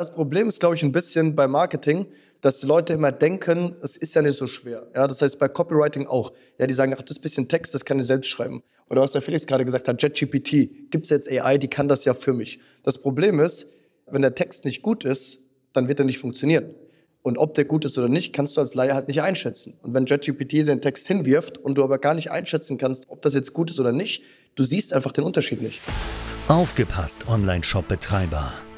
Das Problem ist, glaube ich, ein bisschen bei Marketing, dass die Leute immer denken, es ist ja nicht so schwer. Ja, das heißt bei Copywriting auch. Ja, die sagen, ach, das bisschen Text, das kann ich selbst schreiben. Oder was der Felix gerade gesagt hat, JetGPT, gibt es jetzt AI, die kann das ja für mich. Das Problem ist, wenn der Text nicht gut ist, dann wird er nicht funktionieren. Und ob der gut ist oder nicht, kannst du als Laie halt nicht einschätzen. Und wenn JetGPT den Text hinwirft und du aber gar nicht einschätzen kannst, ob das jetzt gut ist oder nicht, du siehst einfach den Unterschied nicht. Aufgepasst, Online-Shop-Betreiber.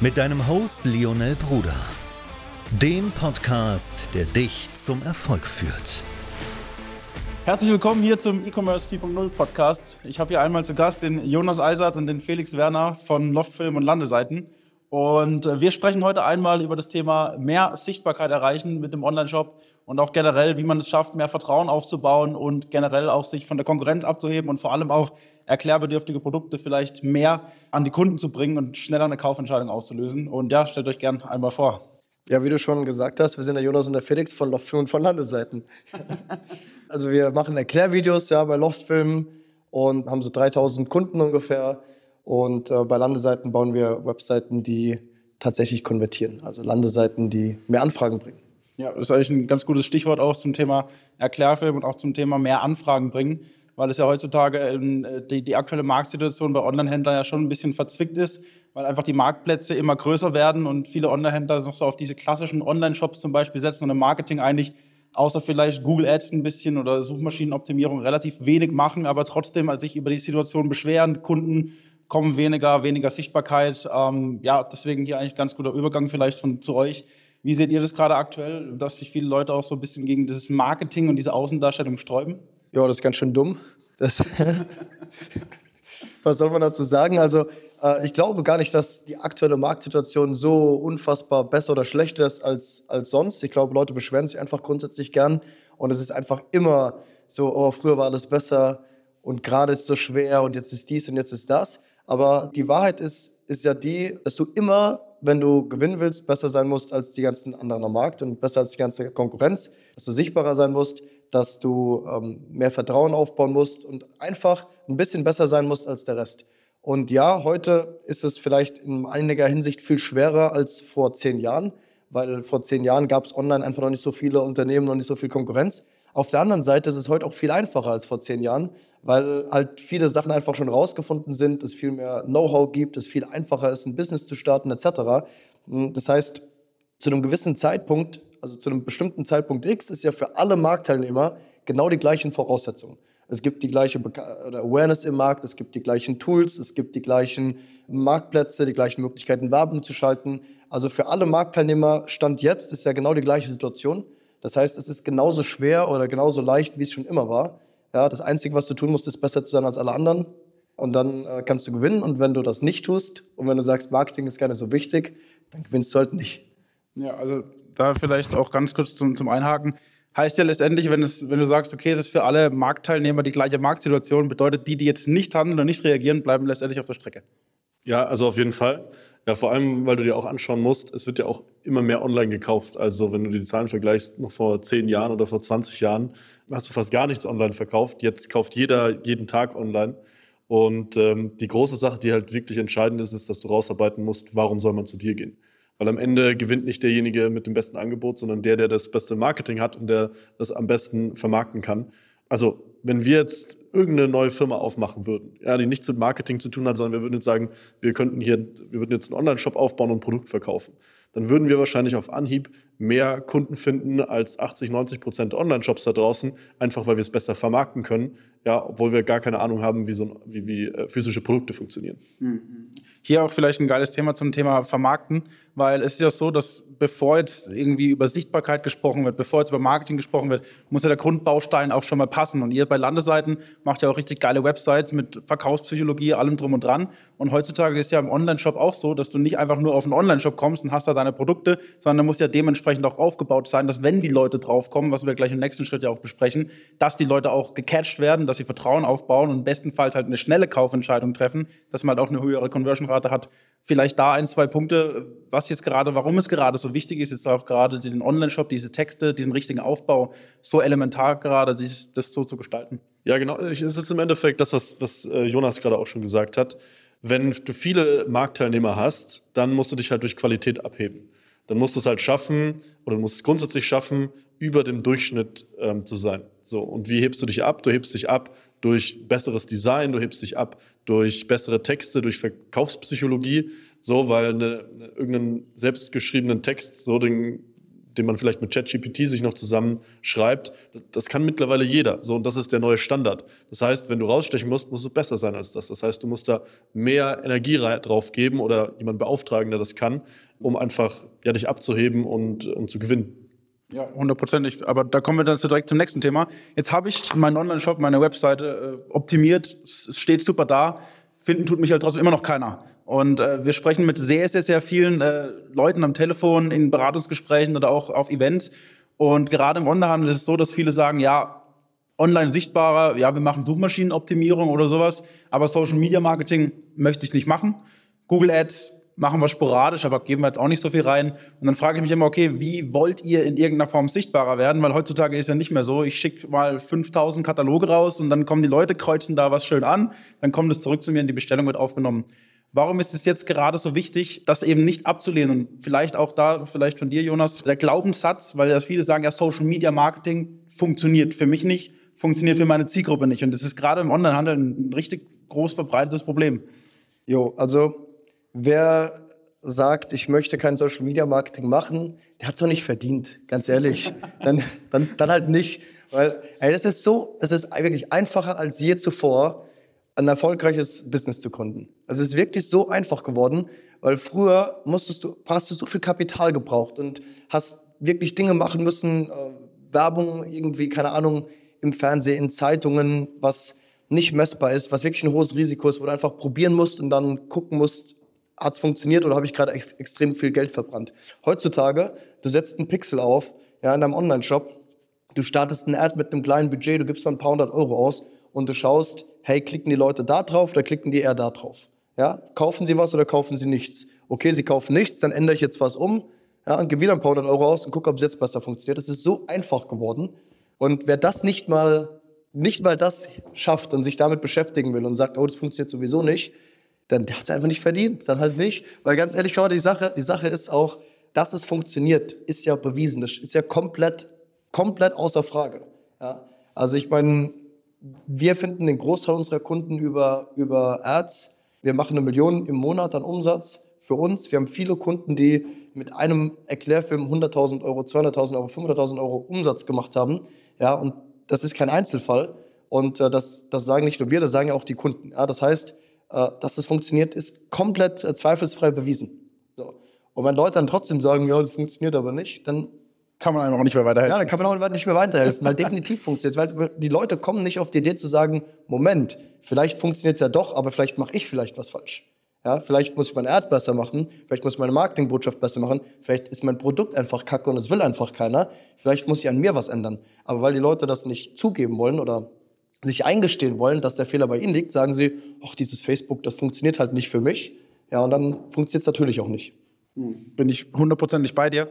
mit deinem Host Lionel Bruder, dem Podcast, der dich zum Erfolg führt. Herzlich willkommen hier zum E-Commerce 4.0 Podcast. Ich habe hier einmal zu Gast den Jonas Eisert und den Felix Werner von Loftfilm und Landeseiten. Und äh, wir sprechen heute einmal über das Thema mehr Sichtbarkeit erreichen mit dem Online-Shop und auch generell, wie man es schafft, mehr Vertrauen aufzubauen und generell auch sich von der Konkurrenz abzuheben und vor allem auch erklärbedürftige Produkte vielleicht mehr an die Kunden zu bringen und schneller eine Kaufentscheidung auszulösen. Und ja, stellt euch gern einmal vor. Ja, wie du schon gesagt hast, wir sind der Jonas und der Felix von Loftfilm und von Landeseiten. also wir machen Erklärvideos ja, bei Loftfilm und haben so 3000 Kunden ungefähr. Und äh, bei Landeseiten bauen wir Webseiten, die tatsächlich konvertieren. Also Landeseiten, die mehr Anfragen bringen. Ja, das ist eigentlich ein ganz gutes Stichwort auch zum Thema Erklärfilm und auch zum Thema mehr Anfragen bringen, weil es ja heutzutage äh, die, die aktuelle Marktsituation bei Online-Händlern ja schon ein bisschen verzwickt ist weil einfach die Marktplätze immer größer werden und viele Online-Händler noch so auf diese klassischen Online-Shops zum Beispiel setzen und im Marketing eigentlich außer vielleicht Google Ads ein bisschen oder Suchmaschinenoptimierung relativ wenig machen, aber trotzdem sich über die Situation beschweren, Kunden kommen weniger, weniger Sichtbarkeit. Ähm, ja, deswegen hier eigentlich ganz guter Übergang vielleicht von zu euch. Wie seht ihr das gerade aktuell, dass sich viele Leute auch so ein bisschen gegen dieses Marketing und diese Außendarstellung sträuben? Ja, das ist ganz schön dumm. Das Was soll man dazu sagen? Also äh, ich glaube gar nicht, dass die aktuelle Marktsituation so unfassbar besser oder schlechter ist als, als sonst. Ich glaube, Leute beschweren sich einfach grundsätzlich gern und es ist einfach immer so, oh, früher war alles besser und gerade ist so schwer und jetzt ist dies und jetzt ist das. Aber die Wahrheit ist, ist ja die, dass du immer, wenn du gewinnen willst, besser sein musst als die ganzen anderen am Markt und besser als die ganze Konkurrenz, dass du sichtbarer sein musst, dass du ähm, mehr Vertrauen aufbauen musst und einfach ein bisschen besser sein musst als der Rest. Und ja, heute ist es vielleicht in einiger Hinsicht viel schwerer als vor zehn Jahren, weil vor zehn Jahren gab es online einfach noch nicht so viele Unternehmen, noch nicht so viel Konkurrenz. Auf der anderen Seite ist es heute auch viel einfacher als vor zehn Jahren, weil halt viele Sachen einfach schon rausgefunden sind, es viel mehr Know-how gibt, es viel einfacher ist, ein Business zu starten etc. Das heißt, zu einem gewissen Zeitpunkt, also zu einem bestimmten Zeitpunkt X, ist ja für alle Marktteilnehmer genau die gleichen Voraussetzungen. Es gibt die gleiche Awareness im Markt, es gibt die gleichen Tools, es gibt die gleichen Marktplätze, die gleichen Möglichkeiten, Werbung zu schalten. Also für alle Marktteilnehmer Stand jetzt ist ja genau die gleiche Situation. Das heißt, es ist genauso schwer oder genauso leicht, wie es schon immer war. Ja, das Einzige, was du tun musst, ist besser zu sein als alle anderen. Und dann äh, kannst du gewinnen. Und wenn du das nicht tust und wenn du sagst, Marketing ist gar nicht so wichtig, dann gewinnst du halt nicht. Ja, also da vielleicht auch ganz kurz zum, zum Einhaken heißt ja letztendlich, wenn, es, wenn du sagst, okay, es ist für alle Marktteilnehmer die gleiche Marktsituation, bedeutet, die, die jetzt nicht handeln und nicht reagieren, bleiben letztendlich auf der Strecke. Ja, also auf jeden Fall. Ja, vor allem, weil du dir auch anschauen musst, es wird ja auch immer mehr online gekauft. Also wenn du die Zahlen vergleichst, noch vor zehn Jahren oder vor 20 Jahren, hast du fast gar nichts online verkauft. Jetzt kauft jeder jeden Tag online. Und ähm, die große Sache, die halt wirklich entscheidend ist, ist, dass du rausarbeiten musst, warum soll man zu dir gehen. Weil am Ende gewinnt nicht derjenige mit dem besten Angebot, sondern der, der das beste Marketing hat und der das am besten vermarkten kann. Also, wenn wir jetzt irgendeine neue Firma aufmachen würden, ja, die nichts mit Marketing zu tun hat, sondern wir würden jetzt sagen, wir könnten hier, wir würden jetzt einen Online-Shop aufbauen und ein Produkt verkaufen, dann würden wir wahrscheinlich auf Anhieb mehr Kunden finden als 80, 90 Prozent Online-Shops da draußen, einfach weil wir es besser vermarkten können, ja, obwohl wir gar keine Ahnung haben, wie, so, wie, wie äh, physische Produkte funktionieren. Mhm. Hier auch vielleicht ein geiles Thema zum Thema Vermarkten, weil es ist ja so, dass bevor jetzt irgendwie über Sichtbarkeit gesprochen wird, bevor jetzt über Marketing gesprochen wird, muss ja der Grundbaustein auch schon mal passen. Und ihr bei Landeseiten macht ja auch richtig geile Websites mit Verkaufspsychologie, allem drum und dran. Und heutzutage ist ja im Online-Shop auch so, dass du nicht einfach nur auf einen Online-Shop kommst und hast da deine Produkte, sondern muss ja dementsprechend auch aufgebaut sein, dass wenn die Leute draufkommen, was wir gleich im nächsten Schritt ja auch besprechen, dass die Leute auch gecatcht werden, dass sie Vertrauen aufbauen und bestenfalls halt eine schnelle Kaufentscheidung treffen, dass man halt auch eine höhere Conversion-Rate hat. Vielleicht da ein, zwei Punkte, was jetzt gerade, warum es gerade so wichtig ist, jetzt auch gerade diesen Online-Shop, diese Texte, diesen richtigen Aufbau so elementar gerade, dieses, das so zu gestalten. Ja, genau. Es ist im Endeffekt das, was, was äh, Jonas gerade auch schon gesagt hat. Wenn du viele Marktteilnehmer hast, dann musst du dich halt durch Qualität abheben. Dann musst du es halt schaffen oder du musst es grundsätzlich schaffen, über dem Durchschnitt ähm, zu sein. So, und wie hebst du dich ab? Du hebst dich ab durch besseres Design, du hebst dich ab durch bessere Texte, durch Verkaufspsychologie, so, weil eine, eine, irgendeinen selbstgeschriebenen Text, so den den man vielleicht mit ChatGPT sich noch zusammenschreibt, das kann mittlerweile jeder. So, und das ist der neue Standard. Das heißt, wenn du rausstechen musst, musst du besser sein als das. Das heißt, du musst da mehr Energie drauf geben oder jemanden beauftragen, der das kann, um einfach ja, dich abzuheben und, und zu gewinnen. Ja, hundertprozentig. Aber da kommen wir dann direkt zum nächsten Thema. Jetzt habe ich meinen Online-Shop, meine Webseite äh, optimiert. Es steht super da. Finden tut mich halt trotzdem immer noch keiner. Und äh, wir sprechen mit sehr, sehr, sehr vielen äh, Leuten am Telefon, in Beratungsgesprächen oder auch auf Events. Und gerade im Onlinehandel ist es so, dass viele sagen, ja, online sichtbarer, ja, wir machen Suchmaschinenoptimierung oder sowas, aber Social Media Marketing möchte ich nicht machen. Google Ads machen wir sporadisch, aber geben wir jetzt auch nicht so viel rein. Und dann frage ich mich immer, okay, wie wollt ihr in irgendeiner Form sichtbarer werden? Weil heutzutage ist ja nicht mehr so, ich schicke mal 5000 Kataloge raus und dann kommen die Leute, kreuzen da was schön an, dann kommt es zurück zu mir und die Bestellung wird aufgenommen. Warum ist es jetzt gerade so wichtig, das eben nicht abzulehnen? Und vielleicht auch da, vielleicht von dir, Jonas, der Glaubenssatz, weil ja viele sagen, ja, Social Media Marketing funktioniert für mich nicht, funktioniert für meine Zielgruppe nicht. Und das ist gerade im Onlinehandel ein richtig groß verbreitetes Problem. Jo, also wer sagt, ich möchte kein Social Media Marketing machen, der hat es doch nicht verdient, ganz ehrlich. dann, dann, dann halt nicht. Weil, ey, das ist so, es ist wirklich einfacher als je zuvor, ein erfolgreiches Business zu gründen. Es ist wirklich so einfach geworden, weil früher musstest du, hast du so viel Kapital gebraucht und hast wirklich Dinge machen müssen, äh, Werbung irgendwie, keine Ahnung, im Fernsehen, in Zeitungen, was nicht messbar ist, was wirklich ein hohes Risiko ist, wo du einfach probieren musst und dann gucken musst, hat es funktioniert oder habe ich gerade ex extrem viel Geld verbrannt. Heutzutage, du setzt einen Pixel auf, ja, in deinem Online-Shop, du startest ein Ad mit einem kleinen Budget, du gibst mal ein paar hundert Euro aus und du schaust, hey, klicken die Leute da drauf oder klicken die eher da drauf? Ja, kaufen sie was oder kaufen sie nichts? Okay, sie kaufen nichts, dann ändere ich jetzt was um ja, und gebe wieder ein paar hundert Euro aus und gucke, ob es jetzt besser funktioniert. Das ist so einfach geworden. Und wer das nicht mal, nicht mal das schafft und sich damit beschäftigen will und sagt, oh, das funktioniert sowieso nicht, dann hat es einfach nicht verdient. Dann halt nicht. Weil ganz ehrlich, schau, die Sache, die Sache ist auch, dass es funktioniert, ist ja bewiesen. Das ist ja komplett, komplett außer Frage. Ja? Also ich meine, wir finden den Großteil unserer Kunden über, über Ads. Wir machen eine Million im Monat an Umsatz für uns. Wir haben viele Kunden, die mit einem Erklärfilm 100.000 Euro, 200.000 Euro, 500.000 Euro Umsatz gemacht haben. Ja, und das ist kein Einzelfall. Und äh, das, das sagen nicht nur wir, das sagen ja auch die Kunden. Ja, das heißt, dass es funktioniert, ist komplett äh, zweifelsfrei bewiesen. So. Und wenn Leute dann trotzdem sagen, ja, das funktioniert aber nicht, dann kann man einem auch nicht mehr weiterhelfen. Ja, dann kann man auch nicht mehr weiterhelfen, weil definitiv funktioniert es. Weil die Leute kommen nicht auf die Idee zu sagen, Moment, vielleicht funktioniert es ja doch, aber vielleicht mache ich vielleicht was falsch. Ja, vielleicht muss ich mein Ad besser machen, vielleicht muss ich meine Marketingbotschaft besser machen, vielleicht ist mein Produkt einfach kacke und es will einfach keiner, vielleicht muss ich an mir was ändern. Aber weil die Leute das nicht zugeben wollen oder sich eingestehen wollen, dass der Fehler bei ihnen liegt, sagen sie, ach, dieses Facebook, das funktioniert halt nicht für mich. Ja, und dann funktioniert es natürlich auch nicht. Bin ich hundertprozentig bei dir.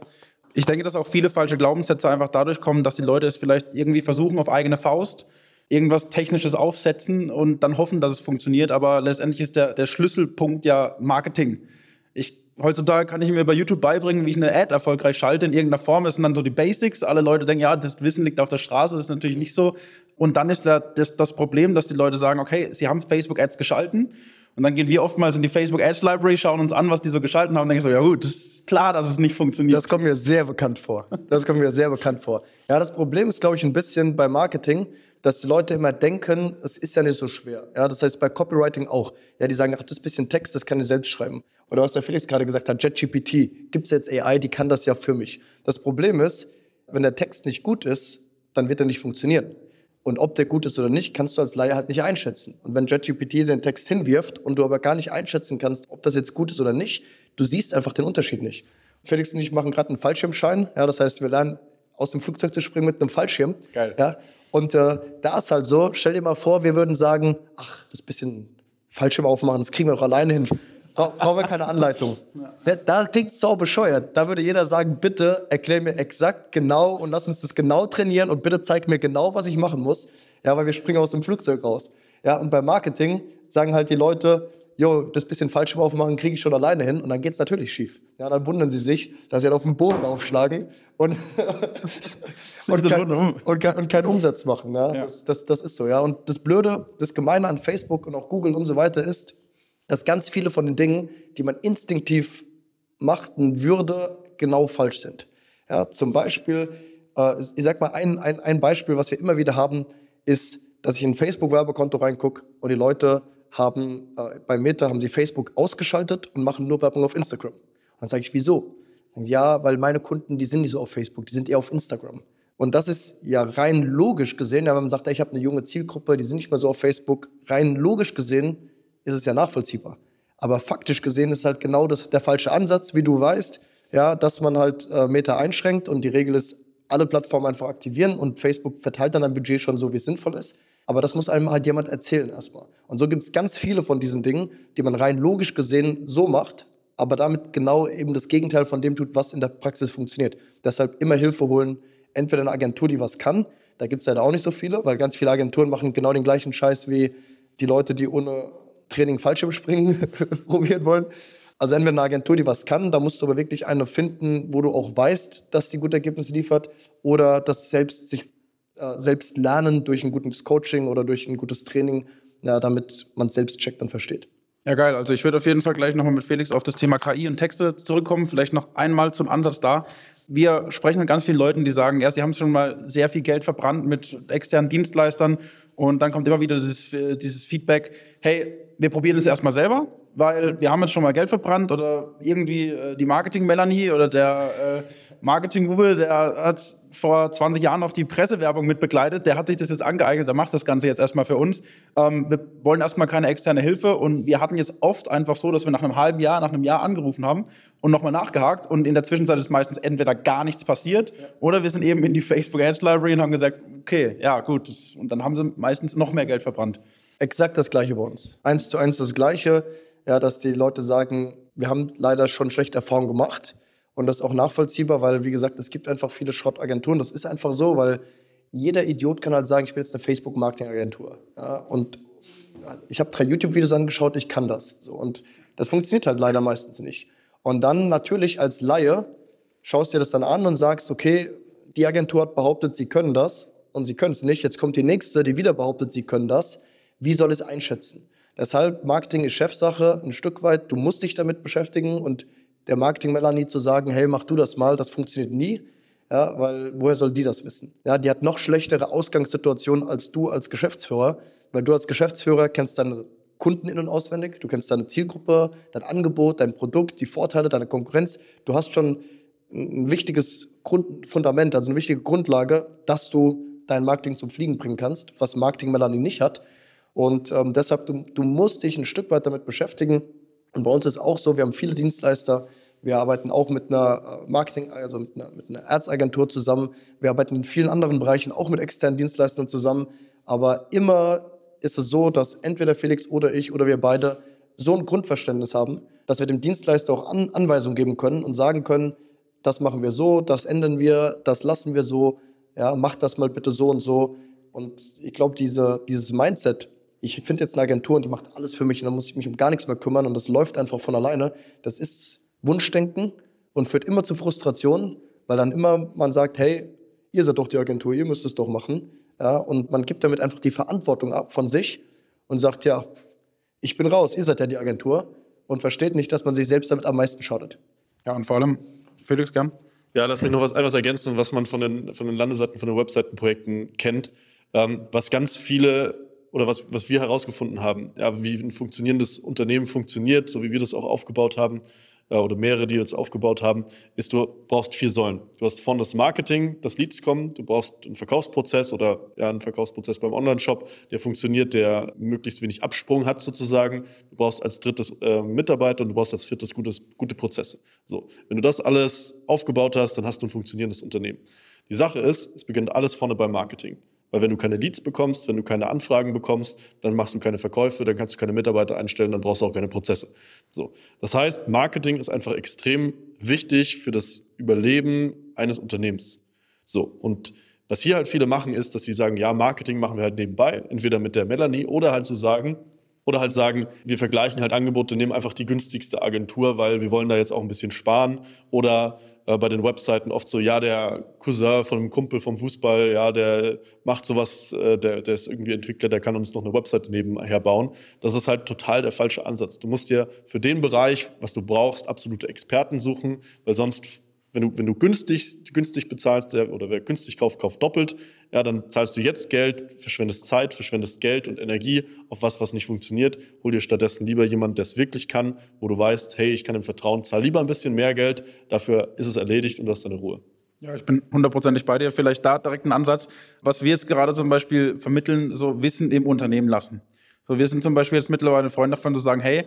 Ich denke, dass auch viele falsche Glaubenssätze einfach dadurch kommen, dass die Leute es vielleicht irgendwie versuchen auf eigene Faust, irgendwas Technisches aufsetzen und dann hoffen, dass es funktioniert. Aber letztendlich ist der, der Schlüsselpunkt ja Marketing. Ich, heutzutage kann ich mir bei YouTube beibringen, wie ich eine Ad erfolgreich schalte in irgendeiner Form. Das sind dann so die Basics. Alle Leute denken, ja, das Wissen liegt auf der Straße. Das ist natürlich nicht so. Und dann ist da das, das Problem, dass die Leute sagen, okay, sie haben Facebook-Ads geschalten und dann gehen wir oftmals in die Facebook Ads Library, schauen uns an, was die so geschalten haben und denken so, ja gut, das ist klar, dass es nicht funktioniert. Das kommt mir sehr bekannt vor. Das kommt mir sehr bekannt vor. Ja, das Problem ist, glaube ich, ein bisschen bei Marketing, dass die Leute immer denken, es ist ja nicht so schwer. Ja, das heißt bei Copywriting auch. Ja, die sagen, ach, das ist ein bisschen Text, das kann ich selbst schreiben. Oder was der Felix gerade gesagt hat, JetGPT, gibt es jetzt AI, die kann das ja für mich. Das Problem ist, wenn der Text nicht gut ist, dann wird er nicht funktionieren. Und ob der gut ist oder nicht, kannst du als Laie halt nicht einschätzen. Und wenn JetGPT den Text hinwirft und du aber gar nicht einschätzen kannst, ob das jetzt gut ist oder nicht, du siehst einfach den Unterschied nicht. Felix und ich machen gerade einen Fallschirmschein. Ja, das heißt, wir lernen aus dem Flugzeug zu springen mit einem Fallschirm. Geil. Ja, und äh, da ist halt so, stell dir mal vor, wir würden sagen, ach, das bisschen Fallschirm aufmachen, das kriegen wir doch alleine hin. Bra brauchen wir keine Anleitung. Ja. Da klingt es so bescheuert. Da würde jeder sagen, bitte erklär mir exakt genau und lass uns das genau trainieren und bitte zeig mir genau, was ich machen muss. Ja, weil wir springen aus dem Flugzeug raus. Ja, und beim Marketing sagen halt die Leute, jo, das bisschen Fallschirm aufmachen kriege ich schon alleine hin und dann geht es natürlich schief. Ja, dann wundern sie sich, dass sie halt auf den Boden aufschlagen und, und, kein, und, und, keinen Umsatz machen. Ja? ja. Das, das, das ist so. Ja? Und das Blöde, das Gemeine an Facebook und auch Google und so weiter ist, dass ganz viele von den Dingen, die man instinktiv machten würde, genau falsch sind. Ja, zum Beispiel, äh, ich sag mal, ein, ein, ein Beispiel, was wir immer wieder haben, ist, dass ich in ein Facebook-Werbekonto reingucke und die Leute haben, äh, bei Meta haben sie Facebook ausgeschaltet und machen nur Werbung auf Instagram. Und dann sage ich, wieso? Ja, weil meine Kunden, die sind nicht so auf Facebook, die sind eher auf Instagram. Und das ist ja rein logisch gesehen, wenn man sagt, ich habe eine junge Zielgruppe, die sind nicht mehr so auf Facebook, rein logisch gesehen ist es ja nachvollziehbar. Aber faktisch gesehen ist halt genau das, der falsche Ansatz, wie du weißt, ja, dass man halt äh, Meta einschränkt und die Regel ist, alle Plattformen einfach aktivieren und Facebook verteilt dann ein Budget schon so, wie es sinnvoll ist. Aber das muss einem halt jemand erzählen erstmal. Und so gibt es ganz viele von diesen Dingen, die man rein logisch gesehen so macht, aber damit genau eben das Gegenteil von dem tut, was in der Praxis funktioniert. Deshalb immer Hilfe holen, entweder eine Agentur, die was kann, da gibt es leider auch nicht so viele, weil ganz viele Agenturen machen genau den gleichen Scheiß wie die Leute, die ohne Training Fallschirmspringen probieren wollen. Also entweder eine Agentur, die was kann, da musst du aber wirklich eine finden, wo du auch weißt, dass die gute Ergebnisse liefert, oder das selbst sich äh, selbst lernen durch ein gutes Coaching oder durch ein gutes Training, ja, damit man es selbst checkt und versteht. Ja, geil. Also ich würde auf jeden Fall gleich nochmal mit Felix auf das Thema KI und Texte zurückkommen. Vielleicht noch einmal zum Ansatz da. Wir sprechen mit ganz vielen Leuten, die sagen, ja, sie haben schon mal sehr viel Geld verbrannt mit externen Dienstleistern und dann kommt immer wieder dieses, äh, dieses Feedback, hey, wir probieren es erstmal selber, weil wir haben jetzt schon mal Geld verbrannt oder irgendwie äh, die Marketing-Melanie oder der äh, Marketing-Google, der hat vor 20 Jahren noch die Pressewerbung mit begleitet, der hat sich das jetzt angeeignet, der macht das Ganze jetzt erstmal für uns. Ähm, wir wollen erstmal keine externe Hilfe und wir hatten jetzt oft einfach so, dass wir nach einem halben Jahr, nach einem Jahr angerufen haben und nochmal nachgehakt und in der Zwischenzeit ist meistens entweder gar nichts passiert ja. oder wir sind eben in die Facebook Ads Library und haben gesagt, okay, ja gut, das, und dann haben sie meistens noch mehr Geld verbrannt. Exakt das Gleiche bei uns. Eins zu eins das Gleiche, ja, dass die Leute sagen, wir haben leider schon schlechte Erfahrungen gemacht und das ist auch nachvollziehbar, weil, wie gesagt, es gibt einfach viele Schrottagenturen. Das ist einfach so, weil jeder Idiot kann halt sagen, ich bin jetzt eine Facebook-Marketing-Agentur. Ja, und ich habe drei YouTube-Videos angeschaut, ich kann das. So, und das funktioniert halt leider meistens nicht. Und dann natürlich als Laie schaust dir das dann an und sagst, okay, die Agentur hat behauptet, sie können das und sie können es nicht. Jetzt kommt die nächste, die wieder behauptet, sie können das. Wie soll es einschätzen? Deshalb, Marketing ist Chefsache, ein Stück weit. Du musst dich damit beschäftigen und der Marketing-Melanie zu sagen, hey, mach du das mal, das funktioniert nie. Ja, weil woher soll die das wissen? Ja, die hat noch schlechtere Ausgangssituationen als du als Geschäftsführer, weil du als Geschäftsführer kennst deine Kunden in- und auswendig, du kennst deine Zielgruppe, dein Angebot, dein Produkt, die Vorteile, deine Konkurrenz. Du hast schon ein wichtiges Grundfundament, also eine wichtige Grundlage, dass du dein Marketing zum Fliegen bringen kannst, was Marketing Melanie nicht hat. Und ähm, deshalb, du, du musst dich ein Stück weit damit beschäftigen, und bei uns ist auch so, wir haben viele Dienstleister. Wir arbeiten auch mit einer äh, Marketing, also mit einer, mit einer Erzagentur zusammen. Wir arbeiten in vielen anderen Bereichen auch mit externen Dienstleistern zusammen. Aber immer ist es so, dass entweder Felix oder ich oder wir beide so ein Grundverständnis haben, dass wir dem Dienstleister auch An Anweisungen geben können und sagen können, das machen wir so, das ändern wir, das lassen wir so, ja, mach das mal bitte so und so. Und ich glaube, diese, dieses Mindset, ich finde jetzt eine Agentur und die macht alles für mich und dann muss ich mich um gar nichts mehr kümmern und das läuft einfach von alleine. Das ist Wunschdenken und führt immer zu Frustrationen, weil dann immer man sagt, hey, ihr seid doch die Agentur, ihr müsst es doch machen. Ja, und man gibt damit einfach die Verantwortung ab von sich und sagt, ja, ich bin raus, ihr seid ja die Agentur und versteht nicht, dass man sich selbst damit am meisten schadet. Ja, und vor allem, Felix, gern. Ja, lass mich noch was, etwas ergänzen, was man von den, von den Landesseiten, von den Webseitenprojekten kennt. Ähm, was ganz viele oder was, was wir herausgefunden haben, ja, wie ein funktionierendes Unternehmen funktioniert, so wie wir das auch aufgebaut haben, oder mehrere, die jetzt aufgebaut haben, ist, du brauchst vier Säulen. Du hast vorne das Marketing, das Leads kommen, du brauchst einen Verkaufsprozess oder ja, einen Verkaufsprozess beim Online-Shop, der funktioniert, der möglichst wenig Absprung hat sozusagen. Du brauchst als drittes äh, Mitarbeiter und du brauchst als viertes gutes, gute Prozesse. So, wenn du das alles aufgebaut hast, dann hast du ein funktionierendes Unternehmen. Die Sache ist, es beginnt alles vorne beim Marketing. Weil wenn du keine Leads bekommst, wenn du keine Anfragen bekommst, dann machst du keine Verkäufe, dann kannst du keine Mitarbeiter einstellen, dann brauchst du auch keine Prozesse. So. Das heißt, Marketing ist einfach extrem wichtig für das Überleben eines Unternehmens. So. Und was hier halt viele machen, ist, dass sie sagen, ja, Marketing machen wir halt nebenbei, entweder mit der Melanie oder halt zu so sagen, oder halt sagen, wir vergleichen halt Angebote, nehmen einfach die günstigste Agentur, weil wir wollen da jetzt auch ein bisschen sparen. Oder äh, bei den Webseiten oft so, ja, der Cousin von einem Kumpel vom Fußball, ja, der macht sowas, äh, der, der ist irgendwie Entwickler, der kann uns noch eine Webseite nebenher bauen. Das ist halt total der falsche Ansatz. Du musst dir für den Bereich, was du brauchst, absolute Experten suchen, weil sonst wenn du, wenn du günstig, günstig bezahlst oder wer günstig kauft, kauft doppelt, ja, dann zahlst du jetzt Geld, verschwendest Zeit, verschwendest Geld und Energie auf was, was nicht funktioniert. Hol dir stattdessen lieber jemanden, der es wirklich kann, wo du weißt, hey, ich kann ihm vertrauen, zahl lieber ein bisschen mehr Geld, dafür ist es erledigt und du hast deine Ruhe. Ja, ich bin hundertprozentig bei dir. Vielleicht da direkt ein Ansatz, was wir jetzt gerade zum Beispiel vermitteln, so Wissen im Unternehmen lassen. So, wir sind zum Beispiel jetzt mittlerweile Freunde davon zu sagen, hey,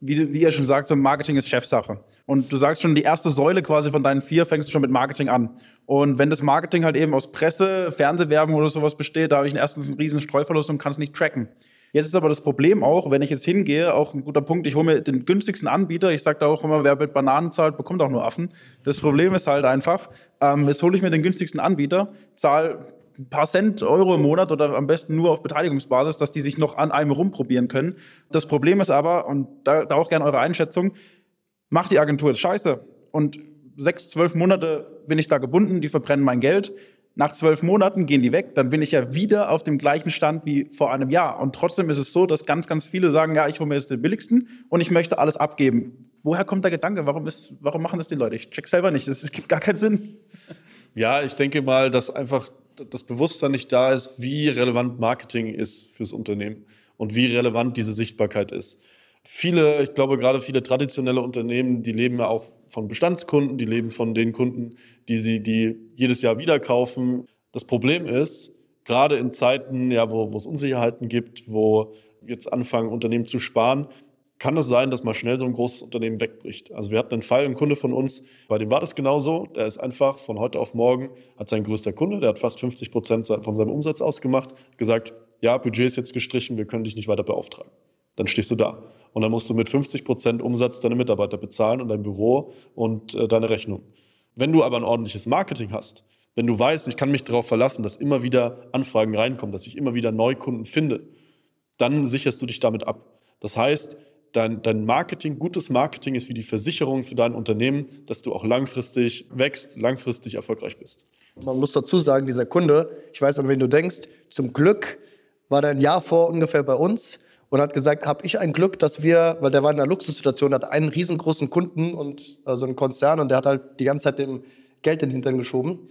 wie, wie ihr schon sagt, so Marketing ist Chefsache. Und du sagst schon, die erste Säule quasi von deinen vier fängst du schon mit Marketing an. Und wenn das Marketing halt eben aus Presse, Fernsehwerbung oder sowas besteht, da habe ich erstens einen riesen Streuverlust und kann es nicht tracken. Jetzt ist aber das Problem auch, wenn ich jetzt hingehe, auch ein guter Punkt, ich hole mir den günstigsten Anbieter, ich sage da auch immer, wer mit Bananen zahlt, bekommt auch nur Affen. Das Problem ist halt einfach, ähm, jetzt hole ich mir den günstigsten Anbieter, zahle ein paar Cent Euro im Monat oder am besten nur auf Beteiligungsbasis, dass die sich noch an einem rumprobieren können. Das Problem ist aber, und da, da auch gerne eure Einschätzung, macht die Agentur jetzt scheiße und sechs, zwölf Monate bin ich da gebunden, die verbrennen mein Geld. Nach zwölf Monaten gehen die weg, dann bin ich ja wieder auf dem gleichen Stand wie vor einem Jahr. Und trotzdem ist es so, dass ganz, ganz viele sagen, ja, ich hole mir jetzt den billigsten und ich möchte alles abgeben. Woher kommt der Gedanke? Warum, ist, warum machen das die Leute? Ich check selber nicht. Das gibt gar keinen Sinn. Ja, ich denke mal, dass einfach das Bewusstsein nicht da ist, wie relevant Marketing ist fürs Unternehmen und wie relevant diese Sichtbarkeit ist. Viele, ich glaube gerade viele traditionelle Unternehmen, die leben ja auch von Bestandskunden, die leben von den Kunden, die sie, die jedes Jahr wieder kaufen. Das Problem ist, gerade in Zeiten, ja, wo, wo es Unsicherheiten gibt, wo jetzt anfangen, Unternehmen zu sparen, kann es sein, dass mal schnell so ein großes Unternehmen wegbricht. Also wir hatten einen Fall, ein Kunde von uns, bei dem war das genauso. Der ist einfach von heute auf morgen, hat sein größter Kunde, der hat fast 50 Prozent von seinem Umsatz ausgemacht, gesagt, ja, Budget ist jetzt gestrichen, wir können dich nicht weiter beauftragen. Dann stehst du da. Und dann musst du mit 50 Prozent Umsatz deine Mitarbeiter bezahlen und dein Büro und äh, deine Rechnung. Wenn du aber ein ordentliches Marketing hast, wenn du weißt, ich kann mich darauf verlassen, dass immer wieder Anfragen reinkommen, dass ich immer wieder Neukunden finde, dann sicherst du dich damit ab. Das heißt, dein, dein Marketing, gutes Marketing ist wie die Versicherung für dein Unternehmen, dass du auch langfristig wächst, langfristig erfolgreich bist. Man muss dazu sagen, dieser Kunde, ich weiß an wen du denkst, zum Glück war der ein Jahr vor ungefähr bei uns und hat gesagt, habe ich ein Glück, dass wir, weil der war in einer Luxussituation, hat einen riesengroßen Kunden und also einen Konzern und der hat halt die ganze Zeit dem Geld in den Hintern geschoben.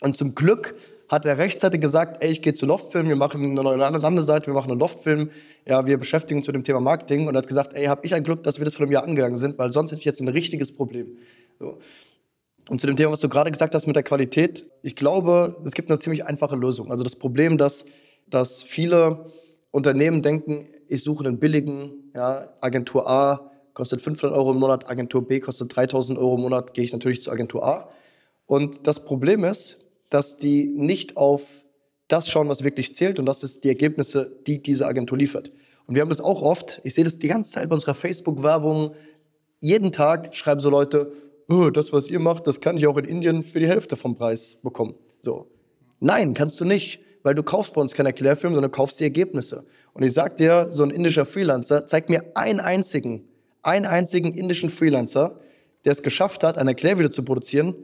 Und zum Glück hat er rechtzeitig gesagt, ey, ich gehe zu Loftfilm, wir machen eine neue Landeseite, wir machen einen Loftfilm, ja, wir beschäftigen uns mit dem Thema Marketing und hat gesagt, ey, habe ich ein Glück, dass wir das vor einem Jahr angegangen sind, weil sonst hätte ich jetzt ein richtiges Problem. So. Und zu dem Thema, was du gerade gesagt hast mit der Qualität, ich glaube, es gibt eine ziemlich einfache Lösung. Also das Problem, dass, dass viele Unternehmen denken, ich suche einen billigen, ja, Agentur A kostet 500 Euro im Monat, Agentur B kostet 3000 Euro im Monat, gehe ich natürlich zur Agentur A. Und das Problem ist, dass die nicht auf das schauen, was wirklich zählt und das ist die Ergebnisse, die diese Agentur liefert. Und wir haben das auch oft, ich sehe das die ganze Zeit bei unserer Facebook-Werbung, jeden Tag schreiben so Leute, oh, das, was ihr macht, das kann ich auch in Indien für die Hälfte vom Preis bekommen. So. Nein, kannst du nicht, weil du kaufst bei uns keinen Erklärfilm, sondern kaufst die Ergebnisse. Und ich sag dir, so ein indischer Freelancer, zeig mir einen einzigen, einen einzigen indischen Freelancer, der es geschafft hat, ein Erklärvideo zu produzieren,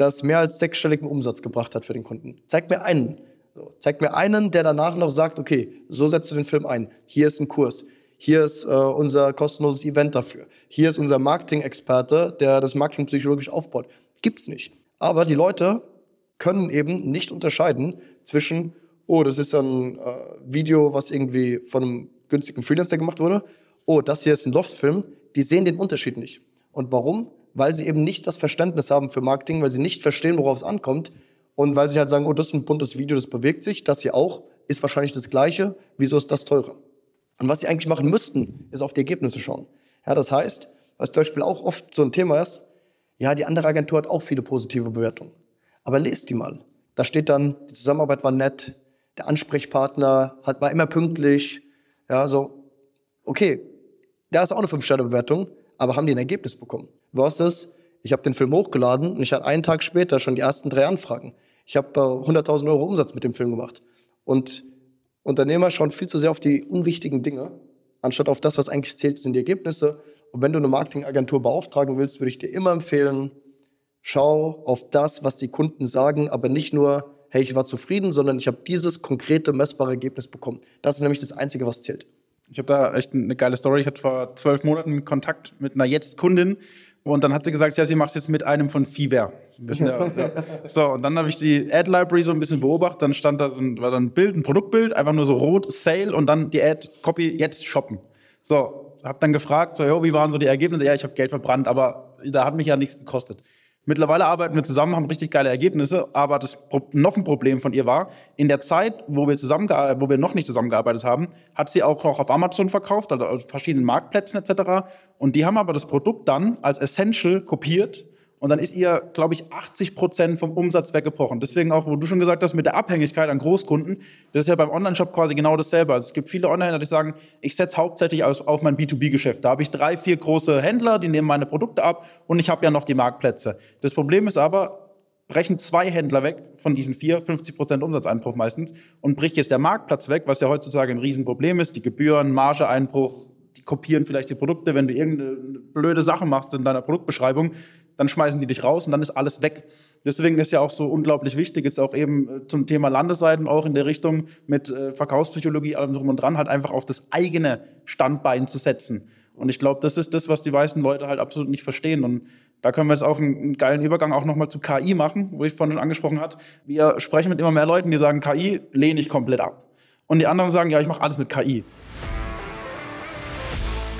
das mehr als sechsstelligen Umsatz gebracht hat für den Kunden. Zeig mir einen. So, zeig mir einen, der danach noch sagt, okay, so setzt du den Film ein. Hier ist ein Kurs. Hier ist äh, unser kostenloses Event dafür. Hier ist unser Marketing-Experte, der das Marketing psychologisch aufbaut. Gibt's nicht. Aber die Leute können eben nicht unterscheiden zwischen, oh, das ist ein äh, Video, was irgendwie von einem günstigen Freelancer gemacht wurde. Oh, das hier ist ein Loft-Film. Die sehen den Unterschied nicht. Und warum? Weil sie eben nicht das Verständnis haben für Marketing, weil sie nicht verstehen, worauf es ankommt. Und weil sie halt sagen, oh, das ist ein buntes Video, das bewegt sich, das hier auch, ist wahrscheinlich das Gleiche. Wieso ist das teurer? Und was sie eigentlich machen müssten, ist auf die Ergebnisse schauen. Ja, das heißt, was zum Beispiel auch oft so ein Thema ist, ja, die andere Agentur hat auch viele positive Bewertungen. Aber lest die mal. Da steht dann, die Zusammenarbeit war nett, der Ansprechpartner hat, war immer pünktlich. Ja, so, okay, da ist auch eine 5-Sterne-Bewertung, aber haben die ein Ergebnis bekommen? Ist Ich habe den Film hochgeladen und ich hatte einen Tag später schon die ersten drei Anfragen. Ich habe äh, 100.000 Euro Umsatz mit dem Film gemacht. Und Unternehmer schauen viel zu sehr auf die unwichtigen Dinge, anstatt auf das, was eigentlich zählt, sind die Ergebnisse. Und wenn du eine Marketingagentur beauftragen willst, würde ich dir immer empfehlen, schau auf das, was die Kunden sagen, aber nicht nur, hey, ich war zufrieden, sondern ich habe dieses konkrete, messbare Ergebnis bekommen. Das ist nämlich das Einzige, was zählt. Ich habe da echt eine geile Story. Ich hatte vor zwölf Monaten Kontakt mit einer Jetzt-Kundin und dann hat sie gesagt, ja, sie macht es jetzt mit einem von Fiverr. Ja, ja. So, und dann habe ich die Ad-Library so ein bisschen beobachtet. Dann stand da so ein, war so ein Bild, ein Produktbild, einfach nur so rot, Sale und dann die Ad-Copy, jetzt shoppen. So, habe dann gefragt, so, jo, wie waren so die Ergebnisse? Ja, ich habe Geld verbrannt, aber da hat mich ja nichts gekostet. Mittlerweile arbeiten wir zusammen, haben richtig geile Ergebnisse, aber das noch ein Problem von ihr war, in der Zeit, wo wir, wo wir noch nicht zusammengearbeitet haben, hat sie auch noch auf Amazon verkauft, also auf verschiedenen Marktplätzen etc. Und die haben aber das Produkt dann als Essential kopiert und dann ist ihr, glaube ich, 80 Prozent vom Umsatz weggebrochen. Deswegen auch, wo du schon gesagt hast, mit der Abhängigkeit an Großkunden, das ist ja beim Online-Shop quasi genau dasselbe. Also es gibt viele Online-Händler, die sagen, ich setze hauptsächlich auf, auf mein B2B-Geschäft. Da habe ich drei, vier große Händler, die nehmen meine Produkte ab und ich habe ja noch die Marktplätze. Das Problem ist aber, brechen zwei Händler weg von diesen vier, 50 Prozent Umsatzeinbruch meistens und bricht jetzt der Marktplatz weg, was ja heutzutage ein Riesenproblem ist, die Gebühren, Margeeinbruch, die kopieren vielleicht die Produkte, wenn du irgendeine blöde Sache machst in deiner Produktbeschreibung, dann schmeißen die dich raus und dann ist alles weg. Deswegen ist ja auch so unglaublich wichtig, jetzt auch eben äh, zum Thema Landesseiten, auch in der Richtung mit äh, Verkaufspsychologie, allem drum und dran, halt einfach auf das eigene Standbein zu setzen. Und ich glaube, das ist das, was die meisten Leute halt absolut nicht verstehen. Und da können wir jetzt auch einen, geilen Übergang auch nochmal zu KI machen, wo ich vorhin schon angesprochen habe. Wir sprechen mit immer mehr Leuten, die sagen, KI lehne ich komplett ab. Und die anderen sagen, ja, ich mache alles mit KI.